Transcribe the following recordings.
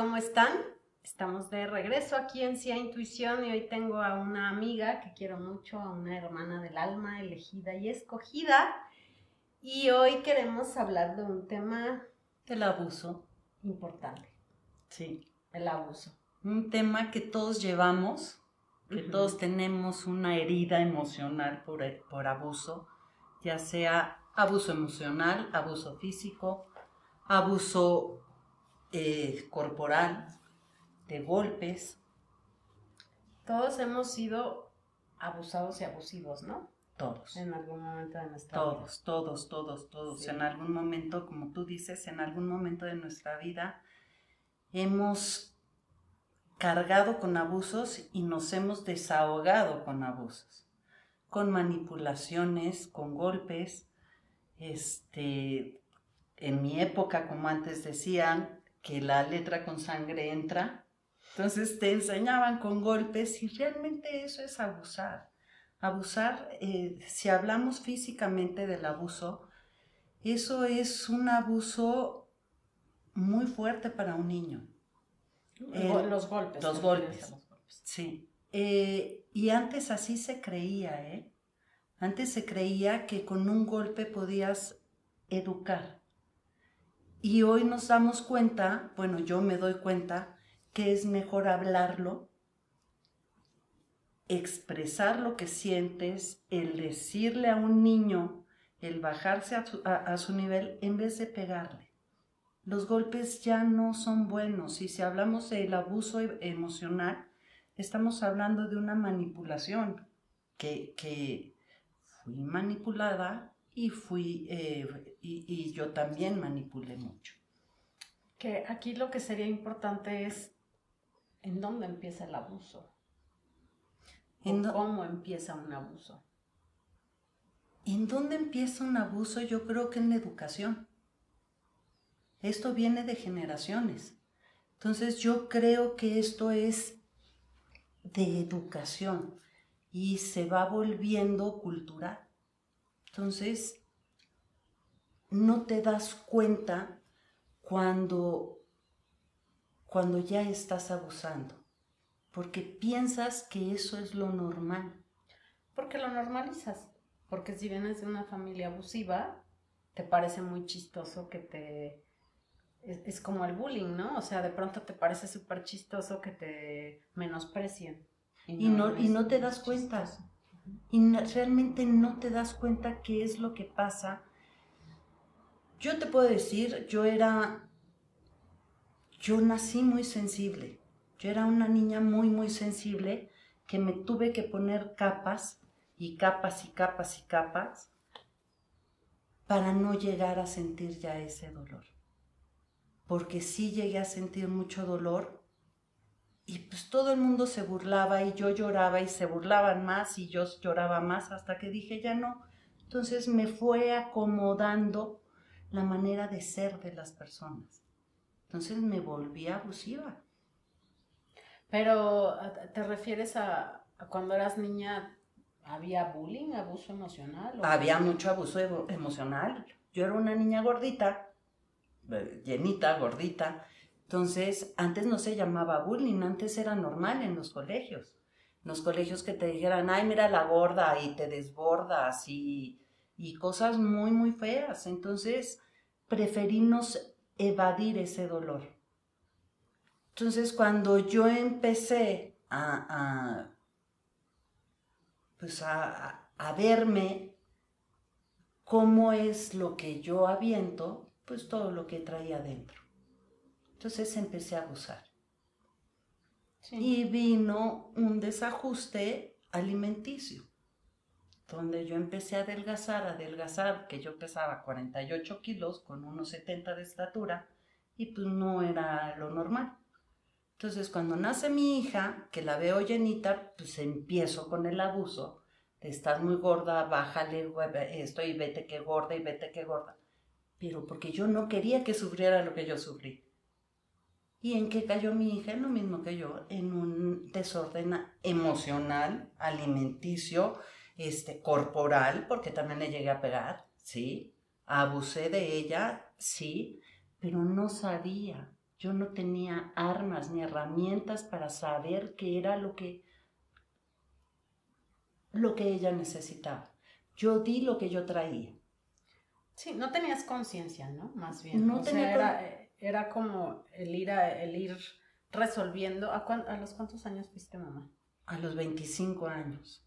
¿cómo están? Estamos de regreso aquí en CIA Intuición y hoy tengo a una amiga que quiero mucho, a una hermana del alma elegida y escogida. Y hoy queremos hablar de un tema del abuso. Importante. Sí. El abuso. Un tema que todos llevamos, que todos tenemos una herida emocional por, por abuso, ya sea abuso emocional, abuso físico, abuso eh, corporal, de golpes. Todos hemos sido abusados y abusivos, ¿no? Todos. En algún momento de nuestra todos, vida. Todos, todos, todos, todos. En algún momento, como tú dices, en algún momento de nuestra vida hemos cargado con abusos y nos hemos desahogado con abusos, con manipulaciones, con golpes, este, en mi época, como antes decían, que la letra con sangre entra, entonces te enseñaban con golpes y realmente eso es abusar. Abusar, eh, si hablamos físicamente del abuso, eso es un abuso muy fuerte para un niño. los golpes. Los golpes. Sí. Eh, y antes así se creía, ¿eh? Antes se creía que con un golpe podías educar. Y hoy nos damos cuenta, bueno, yo me doy cuenta, que es mejor hablarlo, expresar lo que sientes, el decirle a un niño, el bajarse a su, nivel en vez de pegarle. Los golpes ya no son buenos y si hablamos del abuso e, emocional, estamos hablando de una manipulación que, que fui manipulada y fui, eh, y, yo también manipulé mucho. Que aquí lo que sería importante es en dónde empieza el abuso. ¿En cómo empieza un abuso? ¿En dónde empieza un abuso? Yo creo que en la educación. Esto viene de generaciones. Entonces yo creo que esto es de educación y se va volviendo cultural. Entonces, no te das cuenta cuando, cuando ya estás abusando, porque piensas que eso es lo normal. Porque lo normalizas, porque si vienes de una familia abusiva, te parece muy chistoso que te... Es, como el bullying, ¿no? O sea, de pronto te parece súper chistoso que te menosprecien. Y no, y no, te das cuenta y realmente no te das cuenta qué es lo que pasa. Yo te puedo decir, yo era, yo nací muy sensible. Yo era una niña muy, muy sensible que me tuve que poner capas y capas y capas y capas para no llegar a sentir ya ese dolor. Porque sí llegué a sentir mucho dolor y pues todo el mundo se burlaba y yo lloraba y se burlaban más y yo lloraba más hasta que dije ya no. Entonces me fue acomodando la manera de ser de las personas. Entonces me volví abusiva. Pero ¿te refieres a, cuando eras niña había bullying, abuso emocional? Había mucho abuso emocional. Yo era una niña gordita, eh, llenita, gordita, entonces, antes no se llamaba bullying, antes era normal en los colegios. En los colegios que te dijeran, ay, mira la gorda y te desbordas y, y cosas muy, muy feas. Entonces, preferimos evadir ese dolor. Entonces, cuando yo empecé a, pues a, a verme cómo es lo que yo aviento, pues todo lo que traía dentro. Entonces empecé a abusar. Y vino un desajuste alimenticio, donde yo empecé a adelgazar, a adelgazar, que yo pesaba 48 kilos con unos 70 de estatura, y pues no era lo normal. Entonces cuando nace mi hija, que la veo llenita, pues empiezo con el abuso de estar muy gorda, bájale esto y vete que gorda y vete que gorda. Pero porque yo no quería que sufriera lo que yo sufrí. ¿Y en qué cayó mi hija? Lo mismo que yo, en un desorden emocional, alimenticio, este, corporal, porque también le llegué a pegar, ¿sí? Abusé de ella, sí, pero no sabía Yo no tenía armas ni herramientas para saber qué era lo que lo que ella necesitaba. Yo di lo que yo traía. Sí, no tenías conciencia, ¿no? Más bien. No tenía era, era, como el ir, a, el ir resolviendo. ¿A, ¿A los cuántos años fuiste mamá? A los 25 años.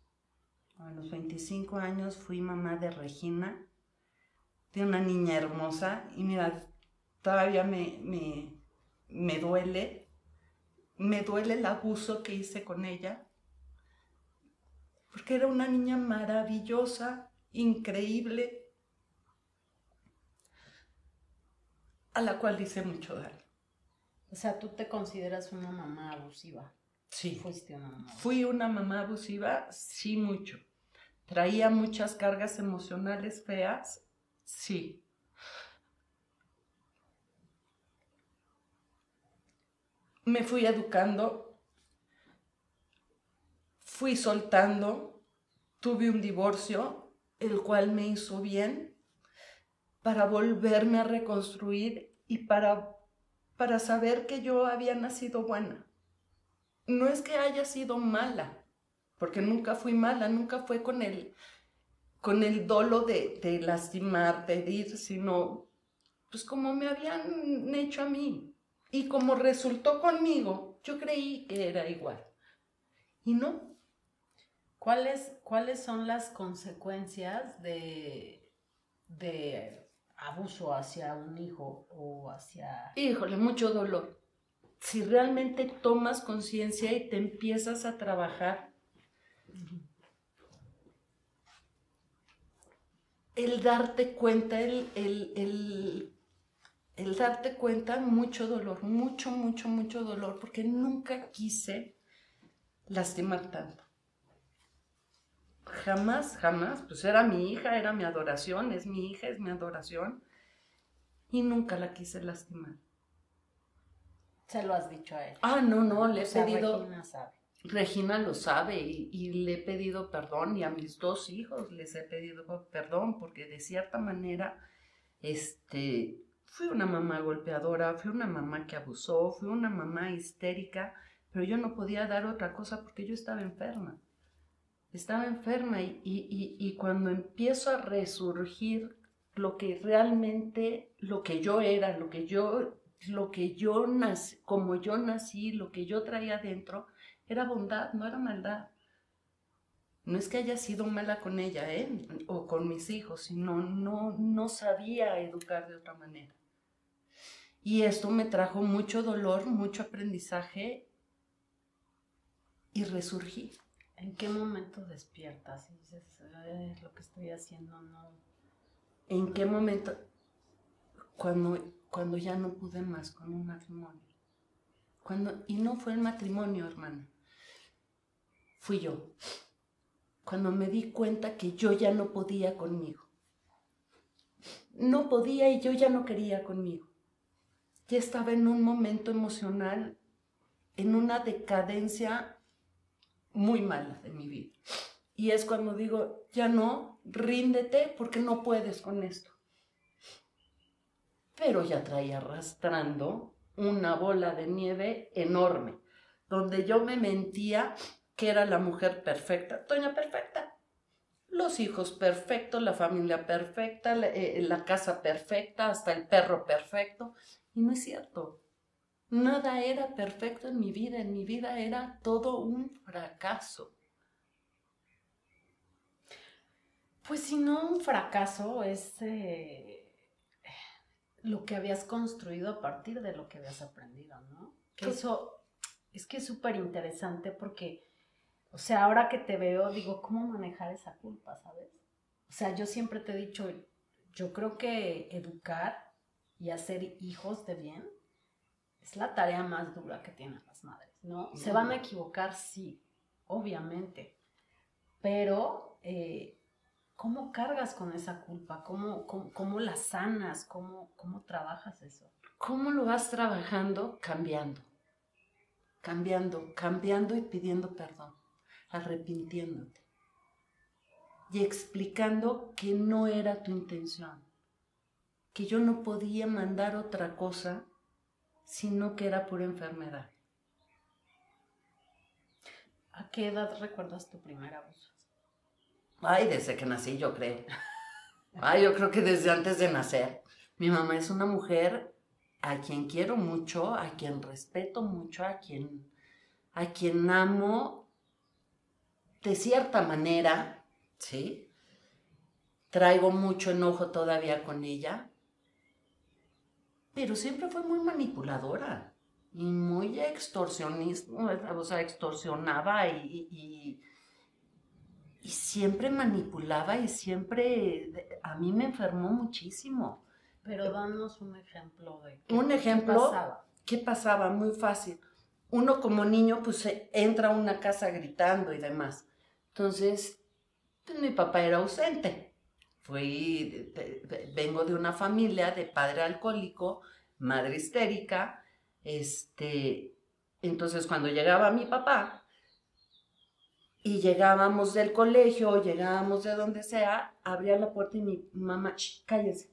A los 25 años fui mamá de Regina, de una niña hermosa. Y mira, todavía me, me, me duele, me duele el abuso que hice con ella. Porque era una niña maravillosa, increíble a la cual hice mucho daño. O sea, tú te consideras una mamá abusiva. Sí. Fuiste una mamá. Fui una mamá abusiva, sí, mucho. Traía muchas cargas emocionales feas, sí. Me fui educando, fui soltando, tuve un divorcio, el cual me hizo bien, para volverme a reconstruir y para, para saber que yo había nacido buena. No es que haya sido mala, porque nunca fui mala, nunca fue con el, con el dolo de, de lastimar, de herir, sino pues como me habían hecho a mí. Y como resultó conmigo, yo creí que era igual. Y no. ¿Cuáles, cuáles son las consecuencias de, de abuso hacia un hijo o hacia... Híjole, mucho dolor. Si realmente tomas conciencia y te empiezas a trabajar, el darte cuenta, el, el, el, darte cuenta, mucho dolor, mucho, mucho, mucho dolor, porque nunca quise lastimar tanto jamás, jamás, pues era mi hija, era mi adoración, es mi hija, es mi adoración, y nunca la quise lastimar. Se lo has dicho a él. Ah, no, no, le he pedido. Regina sabe. Regina lo sabe y, y, le he pedido perdón y a mis dos hijos les he pedido perdón porque de cierta manera, este, fui una mamá golpeadora, fui una mamá que abusó, fui una mamá histérica, pero yo no podía dar otra cosa porque yo estaba enferma estaba enferma y, cuando empiezo a resurgir lo que realmente, lo que yo era, lo que yo, lo que yo nací, como yo nací, lo que yo traía dentro, era bondad, no era maldad. No es que haya sido mala con ella, ¿eh? O con mis hijos, sino no, no sabía educar de otra manera. Y esto me trajo mucho dolor, mucho aprendizaje y resurgí. ¿En qué momento despiertas y dices, lo que estoy haciendo no? ¿En qué momento? Cuando, cuando ya no pude más con un matrimonio. Cuando, y no fue el matrimonio, hermana. Fui yo. Cuando me di cuenta que yo ya no podía conmigo. No podía y yo ya no quería conmigo. Ya estaba en un momento emocional, en una decadencia muy mala de mi vida. Y es cuando digo, ya no, ríndete porque no puedes con esto. Pero ya traía arrastrando una bola de nieve enorme, donde yo me mentía que era la mujer perfecta, doña perfecta. Los hijos perfectos, la familia perfecta, la, eh, la casa perfecta, hasta el perro perfecto. Y no es cierto. Nada era perfecto en mi vida, en mi vida era todo un fracaso. Pues si no un fracaso es eh, lo que habías construido a partir de lo que habías aprendido, ¿no? Que eso es que es súper interesante porque, o sea, ahora que te veo, digo, ¿cómo manejar esa culpa, sabes? O sea, yo siempre te he dicho, yo creo que educar y hacer hijos de bien es la tarea más dura que tienen las madres, ¿no? Se van a equivocar, sí, obviamente, pero eh, ¿cómo cargas con esa culpa? ¿Cómo, cómo, la sanas? ¿Cómo, ¿Cómo trabajas eso? ¿Cómo lo vas trabajando? Cambiando, cambiando, cambiando y pidiendo perdón, arrepintiéndote y explicando que no era tu intención, que yo no podía mandar otra cosa sino que era pura enfermedad. ¿A qué edad recuerdas tu primer abuso? Ay, desde que nací, yo creo. Ay, yo creo que desde antes de nacer. Mi mamá es una mujer a quien quiero mucho, a quien respeto mucho, a quien, a quien amo de cierta manera, ¿sí? Traigo mucho enojo todavía con ella, pero siempre fue muy manipuladora y muy extorsionista, o sea, extorsionaba y, y, y, siempre manipulaba y siempre a mí me enfermó muchísimo. Pero danos un ejemplo de qué, un ejemplo, ¿qué pasaba? ¿Qué pasaba? Muy fácil. Uno como niño pues entra a una casa gritando y demás. Entonces, pues, mi papá era ausente. Fui, vengo de una familia de padre alcohólico, madre histérica, este, entonces cuando llegaba mi papá y llegábamos del colegio, llegábamos de donde sea, abría la puerta y mi mamá, cállense,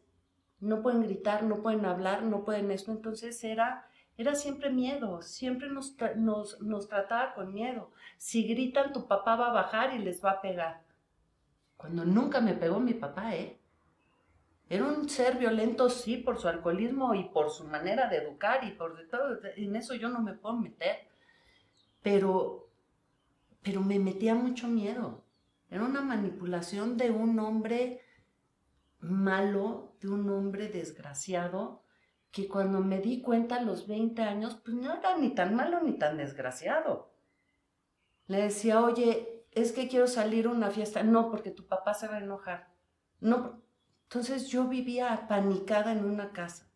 no pueden gritar, no pueden hablar, no pueden esto, entonces era, era siempre miedo, siempre nos, nos, nos trataba con miedo. Si gritan, tu papá va a bajar y les va a pegar. Cuando nunca me pegó mi papá, ¿eh? Era un ser violento, sí, por su alcoholismo y por su manera de educar y por de todo. En eso yo no me puedo meter. Pero, pero me metía mucho miedo. Era una manipulación de un hombre malo, de un hombre desgraciado, que cuando me di cuenta a los 20 años, pues no era ni tan malo ni tan desgraciado. Le decía, oye, es que quiero salir a una fiesta. No, porque tu papá se va a enojar. No, entonces yo vivía apanicada en una casa.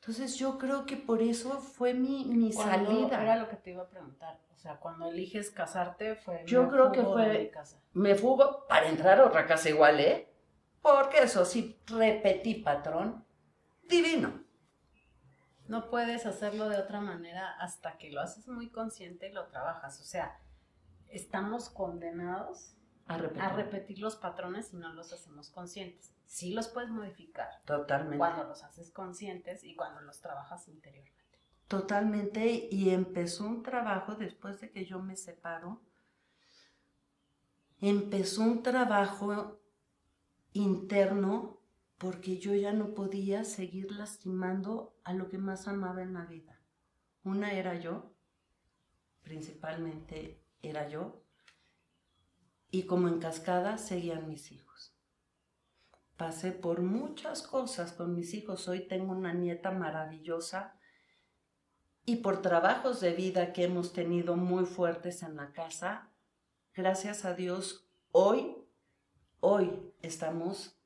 Entonces yo creo que por eso fue mi, mi salida. Era lo que te iba a preguntar. O sea, cuando eliges casarte fue... Yo creo que fue... Me fugo para entrar a otra casa igual, ¿eh? Porque eso sí, repetí patrón. Divino. No puedes hacerlo de otra manera hasta que lo haces muy consciente y lo trabajas. O sea, estamos condenados a repetir. los patrones si no los hacemos conscientes. Sí los puedes modificar. Totalmente. Cuando los haces conscientes y cuando los trabajas interiormente. Totalmente. Y empezó un trabajo después de que yo me separo. Empezó un trabajo interno porque yo ya no podía seguir lastimando a lo que más amaba en la vida. Una era yo, principalmente era yo, y como en cascada seguían mis hijos. Pasé por muchas cosas con mis hijos. Hoy tengo una nieta maravillosa y por trabajos de vida que hemos tenido muy fuertes en la casa, gracias a Dios, hoy, hoy estamos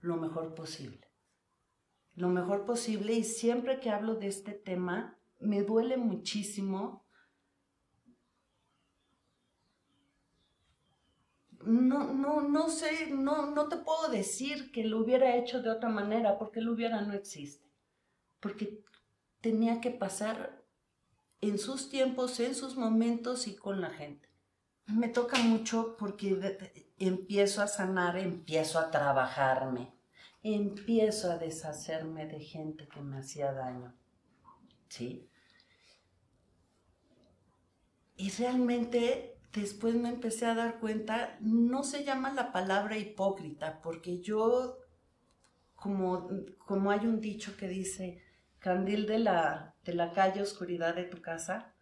lo mejor posible. Lo mejor posible y siempre que hablo de este tema, me duele muchísimo no, no, no sé, no, no te puedo decir que lo hubiera hecho de otra manera, porque lo hubiera no existe. Porque tenía que pasar en sus tiempos, en sus momentos y con la gente. Me toca mucho porque empiezo a sanar, empiezo a trabajarme, empiezo a deshacerme de gente que me hacía daño. ¿Sí? Y realmente después me empecé a dar cuenta, no se llama la palabra hipócrita, porque yo, como, como hay un dicho que dice, candil de la, de la calle, oscuridad de tu casa,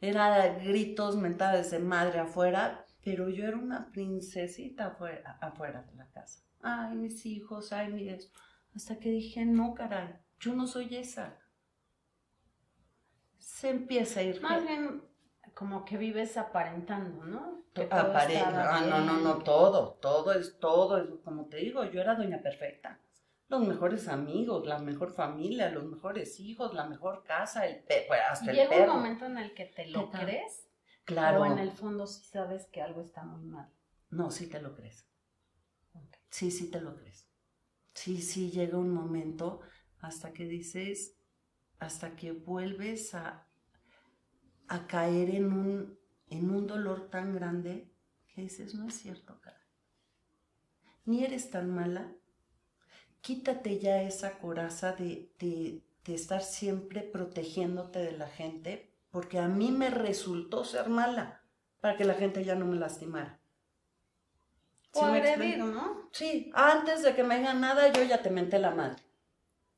era gritos, mentadas de madre afuera, pero yo era una princesita afuera, afuera de la casa. Ay, mis hijos, ay, mi Hasta que dije, no, caray, yo no soy esa. Se empieza a ir. Más bien, como que vives aparentando, ¿no? Aparenta, ah, no, no, no, todo, todo es todo, es, como te digo, yo era doña perfecta. Los mejores amigos, la mejor familia, los mejores hijos, la mejor casa, el hasta el Llega un momento en el que te lo crees. Claro. O en el fondo sí sabes que algo está muy mal. No, sí te lo crees. Sí, sí te lo crees. Sí, sí llega un momento hasta que dices, hasta que vuelves a, a caer en un, en un dolor tan grande que dices, no es cierto, cara. Ni eres tan mala. Quítate ya esa coraza de, de estar siempre protegiéndote de la gente, porque a mí me resultó ser mala para que la gente ya no me lastimara. O agredir, ¿no? Sí, antes de que me digan nada, yo ya te menté la madre.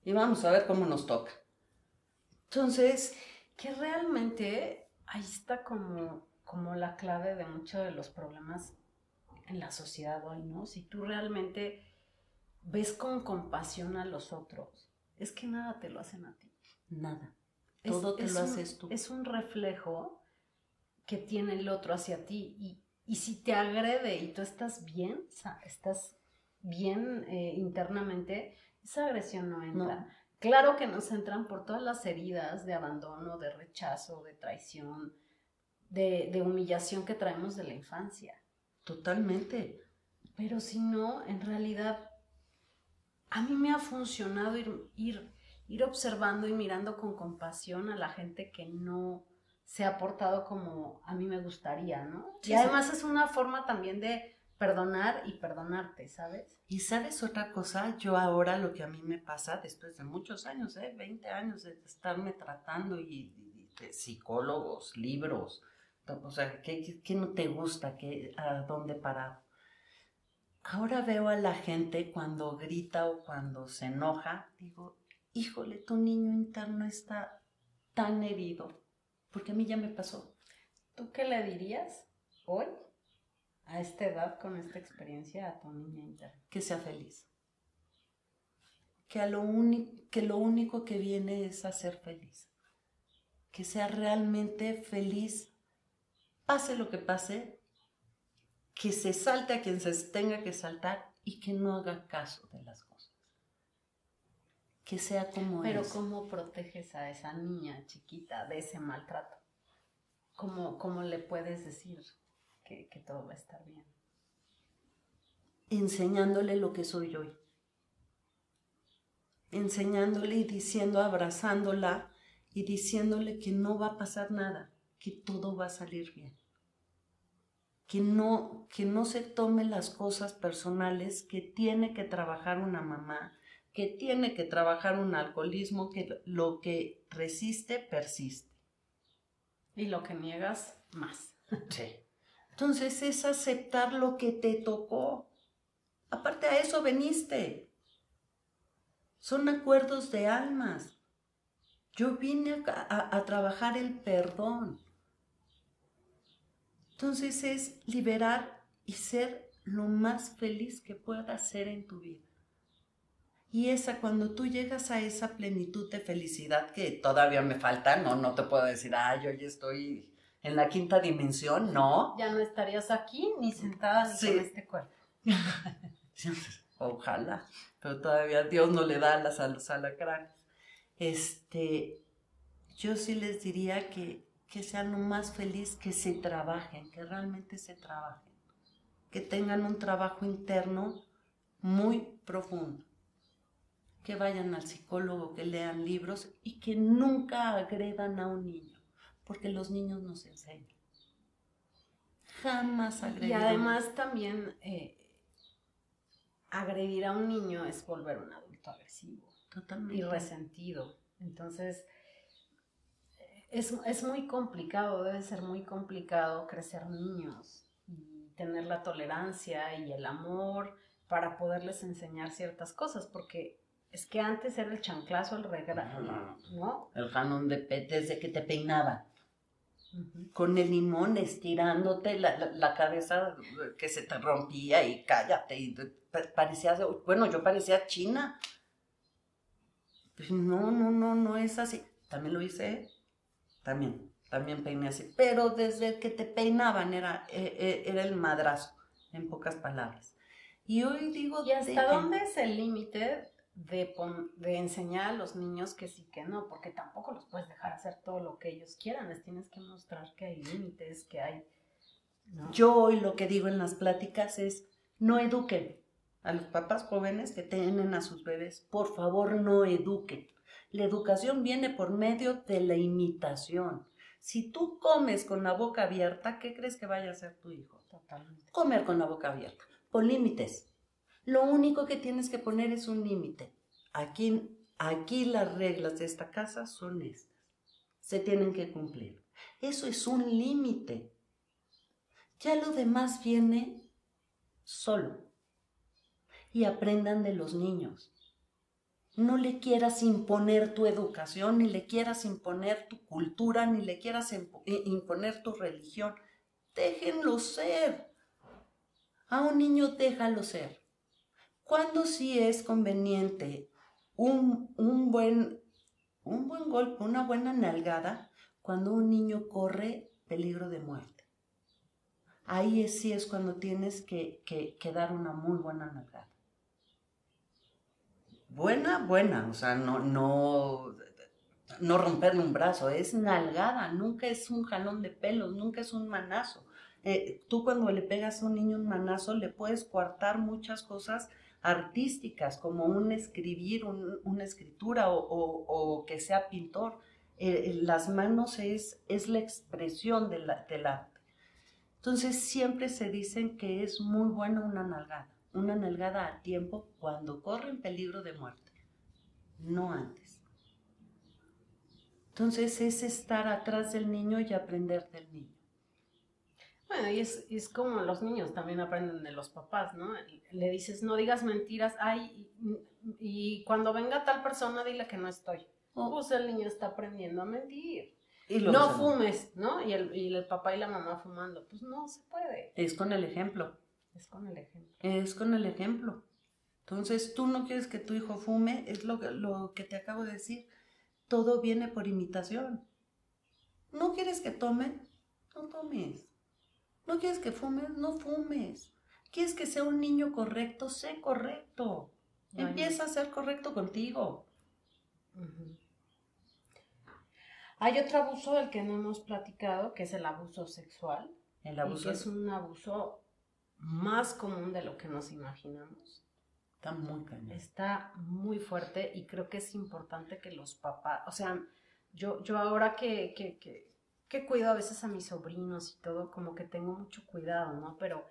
Y vamos a ver cómo nos toca. Entonces, que realmente ahí está como, como la clave de muchos de los problemas en la sociedad hoy, ¿no? Si tú realmente ves con compasión a los otros, es que nada te lo hacen a ti. Nada. Todo te lo haces tú. Es un reflejo que tiene el otro hacia ti. Y, y si te agrede y tú estás bien, estás bien eh, internamente, esa agresión no entra. Claro que nos entran por todas las heridas de abandono, de rechazo, de traición, de, de humillación que traemos de la infancia. Totalmente. Pero si no, en realidad, a mí me ha funcionado ir, ir, ir observando y mirando con compasión a la gente que no se ha portado como a mí me gustaría, ¿no? y además es una forma también de perdonar y perdonarte, ¿sabes? Y sabes otra cosa, yo ahora lo que a mí me pasa después de muchos años, ¿eh? 20 años de estarme tratando y, de psicólogos, libros, o sea, ¿qué, no te gusta? ¿Qué, ¿A dónde parar? Ahora veo a la gente cuando grita o cuando se enoja, digo, híjole, tu niño interno está tan herido, porque a mí ya me pasó. ¿Tú qué le dirías hoy, a esta edad, con esta experiencia, a tu niña interna? Que sea feliz. Que, a lo, que lo único que viene es a ser feliz. Que sea realmente feliz pase lo que pase, que se salte a quien se tenga que saltar y que no haga caso de las cosas. Que sea como Pero ¿cómo proteges a esa niña chiquita de ese maltrato? ¿Cómo, cómo le puedes decir que, que todo va a estar bien? Enseñándole lo que soy hoy. Enseñándole y diciendo, abrazándola y diciéndole que no va a pasar nada, que todo va a salir bien que no, que no se tome las cosas personales que tiene que trabajar una mamá, que tiene que trabajar un alcoholismo, que lo que resiste, persiste. Y lo que niegas, más. Sí. Entonces es aceptar lo que te tocó. Aparte a eso veniste. Son acuerdos de almas. Yo vine a trabajar el perdón. Entonces es liberar y ser lo más feliz que puedas ser en tu vida. Y esa, cuando tú llegas a esa plenitud de felicidad que todavía me falta, no, no te puedo decir, ah, yo ya estoy en la quinta dimensión, no. Ya no estarías aquí ni sentada ni en este cuerpo. Ojalá, pero todavía Dios no le da las a los alacranes. Este, yo sí les diría que que sean lo más feliz, que se trabajen, que realmente se trabajen, que tengan un trabajo interno muy profundo, que vayan al psicólogo, que lean libros y que nunca agredan a un niño, porque los niños nos enseñan. Jamás agredir. Y además también eh, agredir a un niño es volver un adulto agresivo. Totalmente. Y resentido. Entonces, es, muy complicado, debe ser muy complicado crecer niños y tener la tolerancia y el amor para poderles enseñar ciertas cosas, porque es que antes era el chanclazo, el regalo, ¿no? El janón de desde que te peinaba. Con el limón estirándote la, cabeza que se te rompía y cállate. Y parecía, bueno, yo parecía china. Pues no, no, no, no es así. También lo hice también, también peiné así. Pero desde que te peinaban era, eh, eh, era el madrazo, en pocas palabras. Y hoy digo... ¿Y hasta dónde es el límite de, de, enseñar a los niños que sí, que no? Porque tampoco los puedes dejar hacer todo lo que ellos quieran, les tienes que mostrar que hay límites, que hay... Yo hoy lo que digo en las pláticas es, no eduquen a los papás jóvenes que tienen a sus bebés, por favor no eduquen. La educación viene por medio de la imitación. Si tú comes con la boca abierta, ¿qué crees que vaya a hacer tu hijo? Totalmente. Comer con la boca abierta. Pon límites. Lo único que tienes que poner es un límite. Aquí aquí las reglas de esta casa son estas. Se tienen que cumplir. Eso es un límite. Ya lo demás viene solo. Y aprendan de los niños. No le quieras imponer tu educación, ni le quieras imponer tu cultura, ni le quieras imponer tu religión. Déjenlo ser. A un niño déjalo ser. Cuando sí es conveniente un, un, buen, un buen golpe, una buena nalgada, cuando un niño corre peligro de muerte. Ahí sí es cuando tienes que, que, dar una muy buena nalgada. Buena, buena, o sea, no, no, no romperle un brazo, es nalgada, nunca es un jalón de pelos, nunca es un manazo. Eh, tú cuando le pegas a un niño un manazo le puedes coartar muchas cosas artísticas, como un escribir, una escritura o, que sea pintor. Eh, las manos es, es la expresión del arte. Entonces siempre se dicen que es muy buena una nalgada, una nalgada a tiempo cuando corre en peligro de muerte, no antes. Entonces es estar atrás del niño y aprender del niño. Bueno, y es, es, como los niños también aprenden de los papás, ¿no? Le dices, no digas mentiras, ay, y, cuando venga tal persona, dile que no estoy. Oh. Pues el niño está aprendiendo a mentir. no fumes, ¿no? Y el, y el papá y la mamá fumando. Pues no se puede. Es con el ejemplo. Es con el ejemplo. Es con el ejemplo. Entonces, tú no quieres que tu hijo fume, es lo, lo que te acabo de decir. Todo viene por imitación. ¿No quieres que tome? No tomes. ¿No quieres que fumes? No fumes. ¿Quieres que sea un niño correcto? Sé correcto. Empieza a ser correcto contigo. Hay otro abuso del que no hemos platicado, que es el abuso sexual. El abuso. es un abuso más común de lo que nos imaginamos. Está muy cañón. Está muy fuerte y creo que es importante que los papás, o sea, yo, yo ahora que, que, que que cuido a veces a mis sobrinos y todo, como que tengo mucho cuidado, ¿no? Pero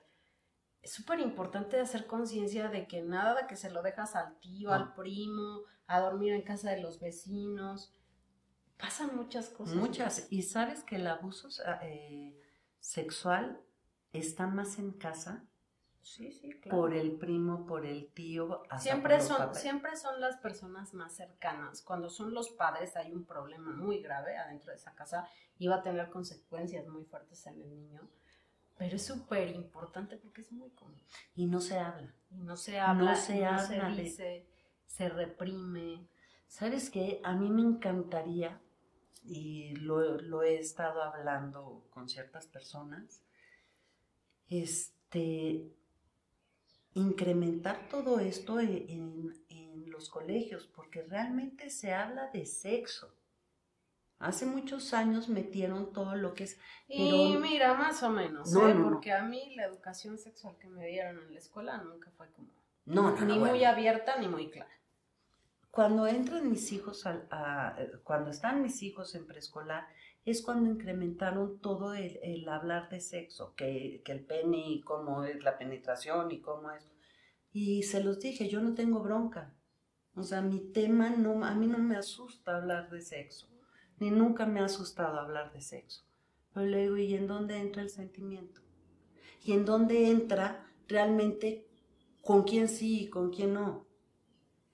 es súper importante hacer conciencia de que nada que se lo dejas al tío, al primo, a dormir en casa de los vecinos. Pasan muchas cosas. Muchas. Y sabes que el abuso eh, sexual está más en casa Sí, sí, claro. Por el primo, por el tío. siempre, son, siempre son las personas más cercanas. Cuando son los padres hay un problema muy grave adentro de esa casa y va a tener consecuencias muy fuertes en el niño. Pero es súper importante porque es muy común. Y no se habla. Y no se habla. No se habla. Se dice, se reprime. ¿Sabes qué? A mí me encantaría, y lo, lo he estado hablando con ciertas personas, este, incrementar todo esto en, los colegios, porque realmente se habla de sexo. Hace muchos años metieron todo lo que es... Y mira, más o menos, ¿eh? porque a mí la educación sexual que me dieron en la escuela nunca fue como... No, ni muy abierta ni muy clara. Cuando entran mis hijos, a, cuando están mis hijos en preescolar, es cuando incrementaron todo el, hablar de sexo, que, el pene y cómo es la penetración y cómo es. Y se los dije, yo no tengo bronca. O sea, mi tema no, a mí no me asusta hablar de sexo, ni nunca me ha asustado hablar de sexo. Pero le digo, ¿y en dónde entra el sentimiento? ¿Y en dónde entra realmente con quién sí y con quién no?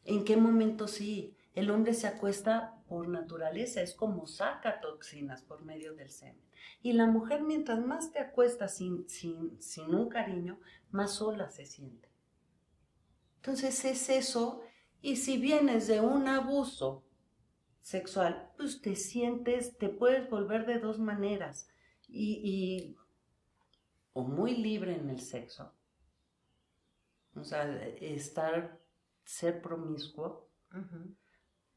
¿En qué momento sí? El hombre se acuesta por naturaleza, es como saca toxinas por medio del semen. Y la mujer, mientras más te acuesta sin, sin, sin un cariño, más sola se siente. Entonces es eso, y si vienes de un abuso sexual, pues te sientes, te puedes volver de dos maneras, y, o muy libre en el sexo, o sea, estar, ser promiscuo,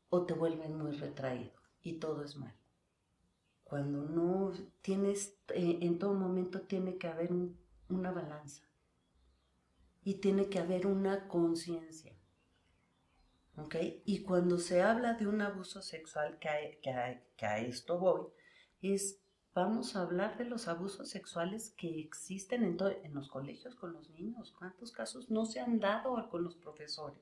o te vuelven muy retraído y todo es mal. Cuando no tienes, eh, en todo momento tiene que haber una balanza y tiene que haber una conciencia. ¿Ok? Y cuando se habla de un abuso sexual, que a, que a esto voy, es vamos a hablar de los abusos sexuales que existen en, en, los colegios con los niños. ¿Cuántos casos no se han dado con los profesores?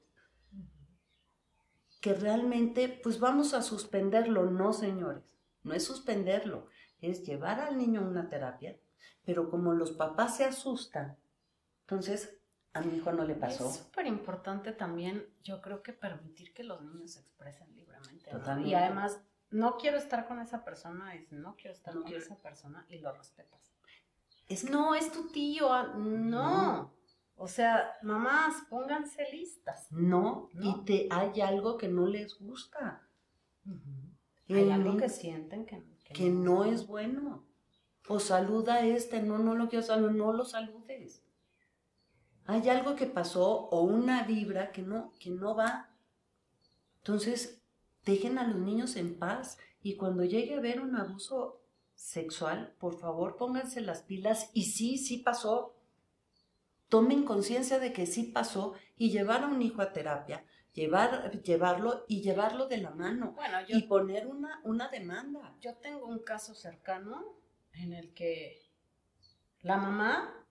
Que realmente, pues vamos a suspenderlo. No, señores, no es suspenderlo, es llevar al niño a una terapia, pero como los papás se asustan, entonces a mi hijo no le pasó. Es súper importante también, yo creo que permitir que los niños se expresen libremente. Y además, no quiero estar con esa persona, es no quiero estar No con quiero- esa persona y lo respetas. Es No, es tu tío, ah, no. O sea, mamás, pónganse listas. no, No. y te hay algo que no les gusta. Hay El algo ni- que sienten que, que no es bueno. O saluda a este, no, no lo quiero saludar, no lo saludes. Hay algo que pasó o una vibra que no, que no va. Entonces, dejen a los niños en paz y cuando llegue a haber un abuso sexual, por favor, pónganse las pilas y sí, sí pasó. Tomen conciencia de que sí pasó y llevar a un hijo a terapia, llevar, llevarlo y llevarlo de la mano Bueno, yo, y poner una, una demanda. yo tengo un caso cercano en el que la mamá,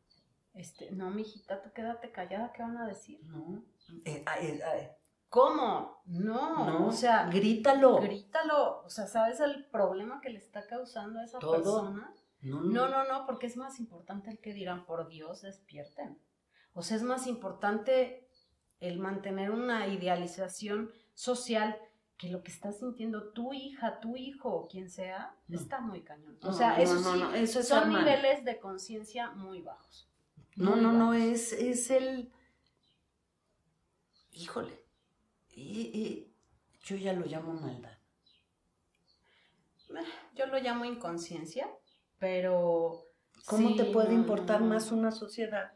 este, no, mijita, tú quédate callada, ¿qué van a decir? No. Eh, ah, eh, ah, ¿Cómo? No, no, o sea, grítalo. grítalo. O sea, ¿sabes el problema que le está causando a esa Todo. persona? No, No, no, no, porque es más importante el que dirán, por Dios, despierten. O sea, es más importante el mantener una idealización social que lo que está sintiendo tu hija, tu hijo o quien sea, No. está muy cañón. O sea, eso sí, eso es son niveles de conciencia muy bajos. No, Muy no, no, bajos. es, es el... Híjole. Yo ya lo llamo maldad. Yo lo llamo inconsciencia, pero... ¿Cómo sí, te puede no, importar no, no. más una sociedad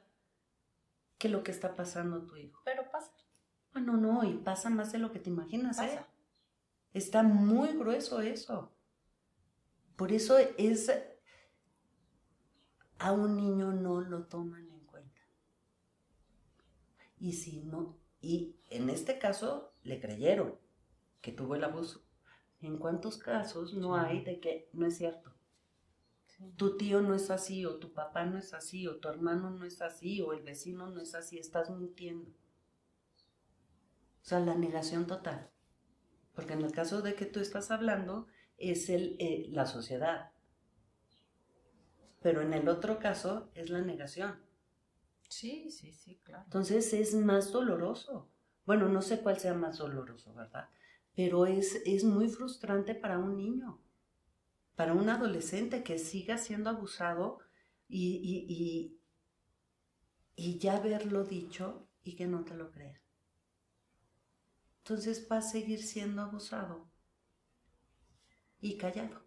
que lo que está pasando a tu hijo? Pero pasa, Bueno, no, y pasa más de lo que te imaginas, ¿eh? pasa. Está muy grueso eso. Por eso es... A un niño no lo toman en cuenta. Y si no, y en este caso le creyeron que tuvo el abuso. ¿En cuántos casos no hay de que no es cierto? Tu tío no es así, o tu papá no es así, o tu hermano no es así, o el vecino no es así, estás mintiendo. O sea, la negación total. Porque en el caso de que tú estás hablando, es el, eh, la sociedad. Pero en el otro caso es la negación. Sí, sí, sí, claro. Entonces es más doloroso. Bueno, no sé cuál sea más doloroso, ¿verdad? Pero es, es muy frustrante para un niño, para un adolescente que siga siendo abusado y, y, y, y ya haberlo dicho y que no te lo crea. Entonces va a seguir siendo abusado y callado.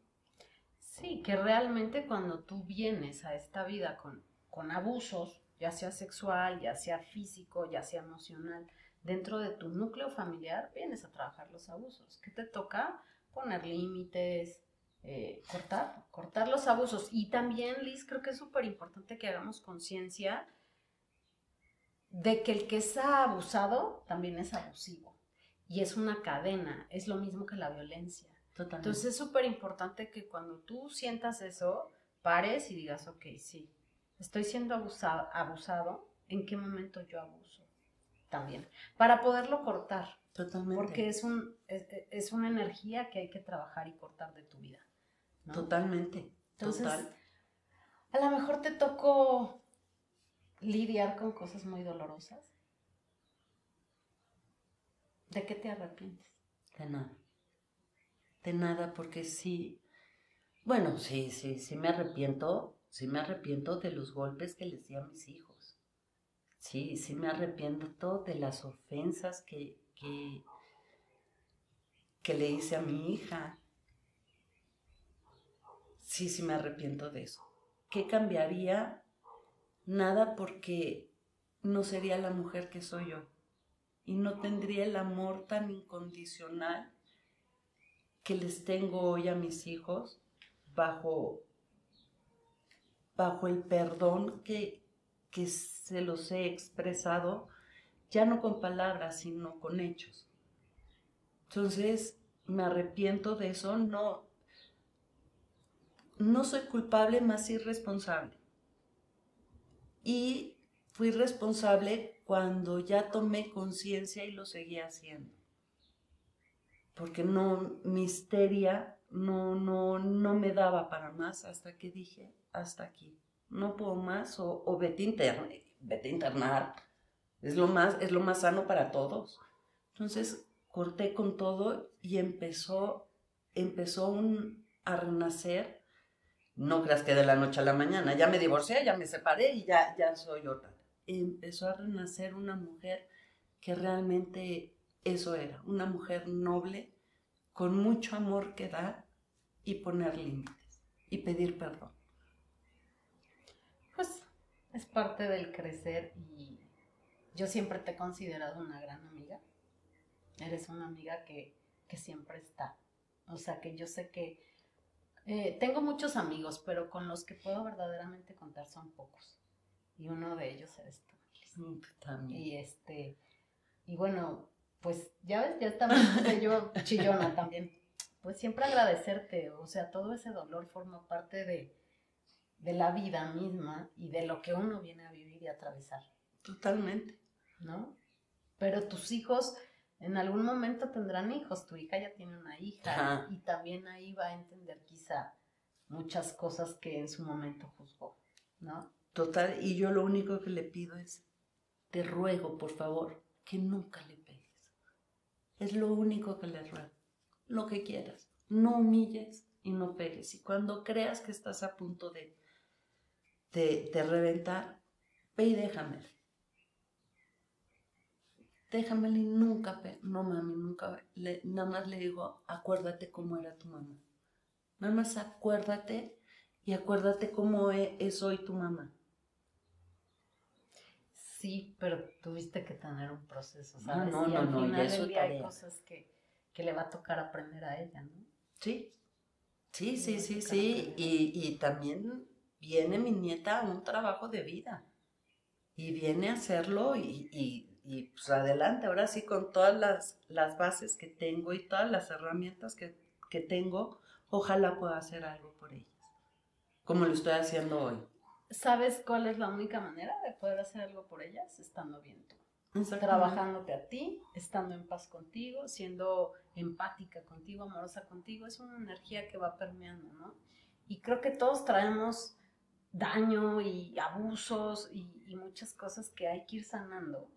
Sí, que realmente cuando tú vienes a esta vida con, con abusos, ya sea sexual, ya sea físico, ya sea emocional, dentro de tu núcleo familiar, vienes a trabajar los abusos. ¿Qué te toca? Poner límites, eh, cortar, cortar los abusos. Y también, Liz, creo que es súper importante que hagamos conciencia de que el que está abusado también es abusivo. Y es una cadena, es lo mismo que la violencia. Totalmente. Entonces es súper importante que cuando tú sientas eso, pares y digas, ok, sí, estoy siendo abusado, abusado, ¿en qué momento yo abuso? También, para poderlo cortar, Totalmente. porque es, un, es, es una energía que hay que trabajar y cortar de tu vida. ¿No? Totalmente. Entonces, Total. a lo mejor te tocó lidiar con cosas muy dolorosas. ¿De qué te arrepientes? De nada. De nada, porque sí. Bueno, sí, sí, sí me arrepiento. Sí me arrepiento de los golpes que les di a mis hijos. Sí, sí me arrepiento de las ofensas que, que, que le hice a mi hija. Sí, sí me arrepiento de eso. ¿Qué cambiaría? Nada porque no sería la mujer que soy yo y no tendría el amor tan incondicional que les tengo hoy a mis hijos bajo, bajo el perdón que, que se los he expresado, ya no con palabras, sino con hechos. Entonces, me arrepiento de eso, no, no soy culpable, más irresponsable. Y fui responsable cuando ya tomé conciencia y lo seguí haciendo. porque no, misteria no, no, no me daba para más hasta que dije, hasta aquí, no puedo más o, o vete, vete a internar, es lo, más, es lo más sano para todos. Entonces corté con todo y empezó, empezó a renacer. No creas que de la noche a la mañana, ya me divorcié, ya me separé y ya, ya soy otra. Empezó a renacer una mujer que realmente eso era, una mujer noble, con mucho amor que dar y poner límites y pedir perdón. Pues es parte del crecer y yo siempre te he considerado una gran amiga. Eres una amiga que, siempre está. O sea, que yo sé que eh, tengo muchos amigos, pero con los que puedo verdaderamente contar son pocos. Y uno de ellos eres tú. También. Y este, y bueno, pues ya ves, ya estaba yo chillona también. Pues siempre agradecerte, o sea, todo ese dolor forma parte de, de la vida misma y de lo que uno viene a vivir y a atravesar. Totalmente. ¿No? Pero tus hijos en algún momento tendrán hijos, tu hija ya tiene una hija y también ahí va a entender quizá muchas cosas que en su momento juzgó, ¿no? Total, y yo lo único que le pido es, te ruego, por favor, que nunca le pegues. Es lo único que le ruego. Lo que quieras. No humilles y no pegues. Y cuando creas que estás a punto de, de, reventar, ve y déjame. Déjamelo y nunca, no mami, nunca, le, nada más le digo, acuérdate cómo era tu mamá. Nada más acuérdate y acuérdate cómo es, es hoy tu mamá. Sí, pero tuviste que tener un proceso, ¿sabes? No, no, y al no, final del día hay cosas que, le va a tocar aprender a ella, ¿no? Sí, sí, sí, sí, sí. Y, y también viene mi nieta a un trabajo de vida. Y viene a hacerlo y, y, y pues adelante, ahora sí con todas las, las, bases que tengo y todas las herramientas que, que tengo, ojalá pueda hacer algo por ellas, como lo estoy haciendo hoy. ¿Sabes cuál es la única manera de poder hacer algo por ellas? Estando bien tú. Trabajándote a ti, estando en paz contigo, siendo empática contigo, amorosa contigo, es una energía que va permeando, ¿no? Y creo que todos traemos daño y abusos y, muchas cosas que hay que ir sanando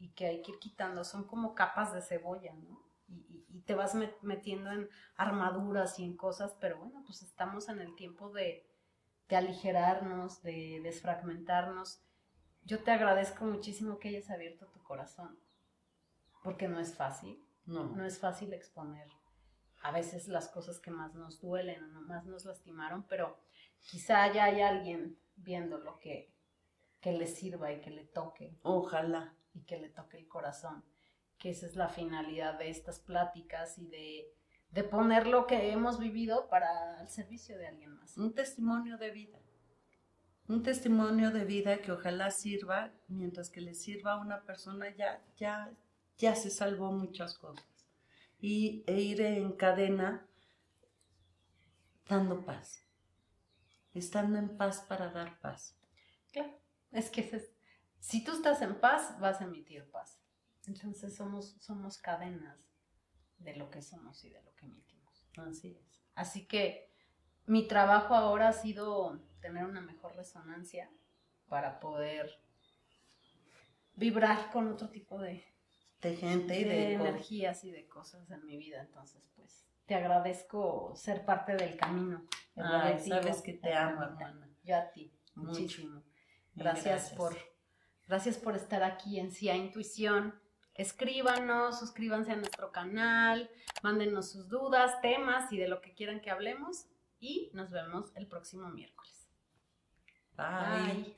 y que hay que ir quitando. Son como capas de cebolla, ¿no? Y, y te vas metiendo en armaduras y en cosas, pero bueno, pues estamos en el tiempo de, de aligerarnos, de desfragmentarnos. Yo te agradezco muchísimo que hayas abierto tu corazón, porque no es fácil, no, no es fácil exponer a veces las cosas que más nos duelen más nos lastimaron, pero quizá ya hay alguien viendo lo que, que le sirva y que le toque. Ojalá. Y que le toque el corazón, que esa es la finalidad de estas pláticas y de de poner lo que hemos vivido para el servicio de alguien más. Un testimonio de vida. Un testimonio de vida que ojalá sirva, mientras que le sirva a una persona ya, ya, ya se salvó muchas cosas. Y e ir en cadena dando paz. Estando en paz para dar paz. Claro, es que si tú estás en paz, vas a emitir paz. Entonces somos, somos cadenas de lo que somos y de lo que emitimos. Así es. Así que mi trabajo ahora ha sido tener una mejor resonancia para poder vibrar con otro tipo de, de gente y de, energías y de cosas en mi vida. Entonces, pues, te agradezco ser parte del camino. sabes que te amo, hermana. Yo a ti, muchísimo. Gracias, por gracias por estar aquí en CIA Intuición escríbanos, suscríbanse a nuestro canal, mándenos sus dudas, temas y de lo que quieran que hablemos y nos vemos el próximo miércoles. Bye.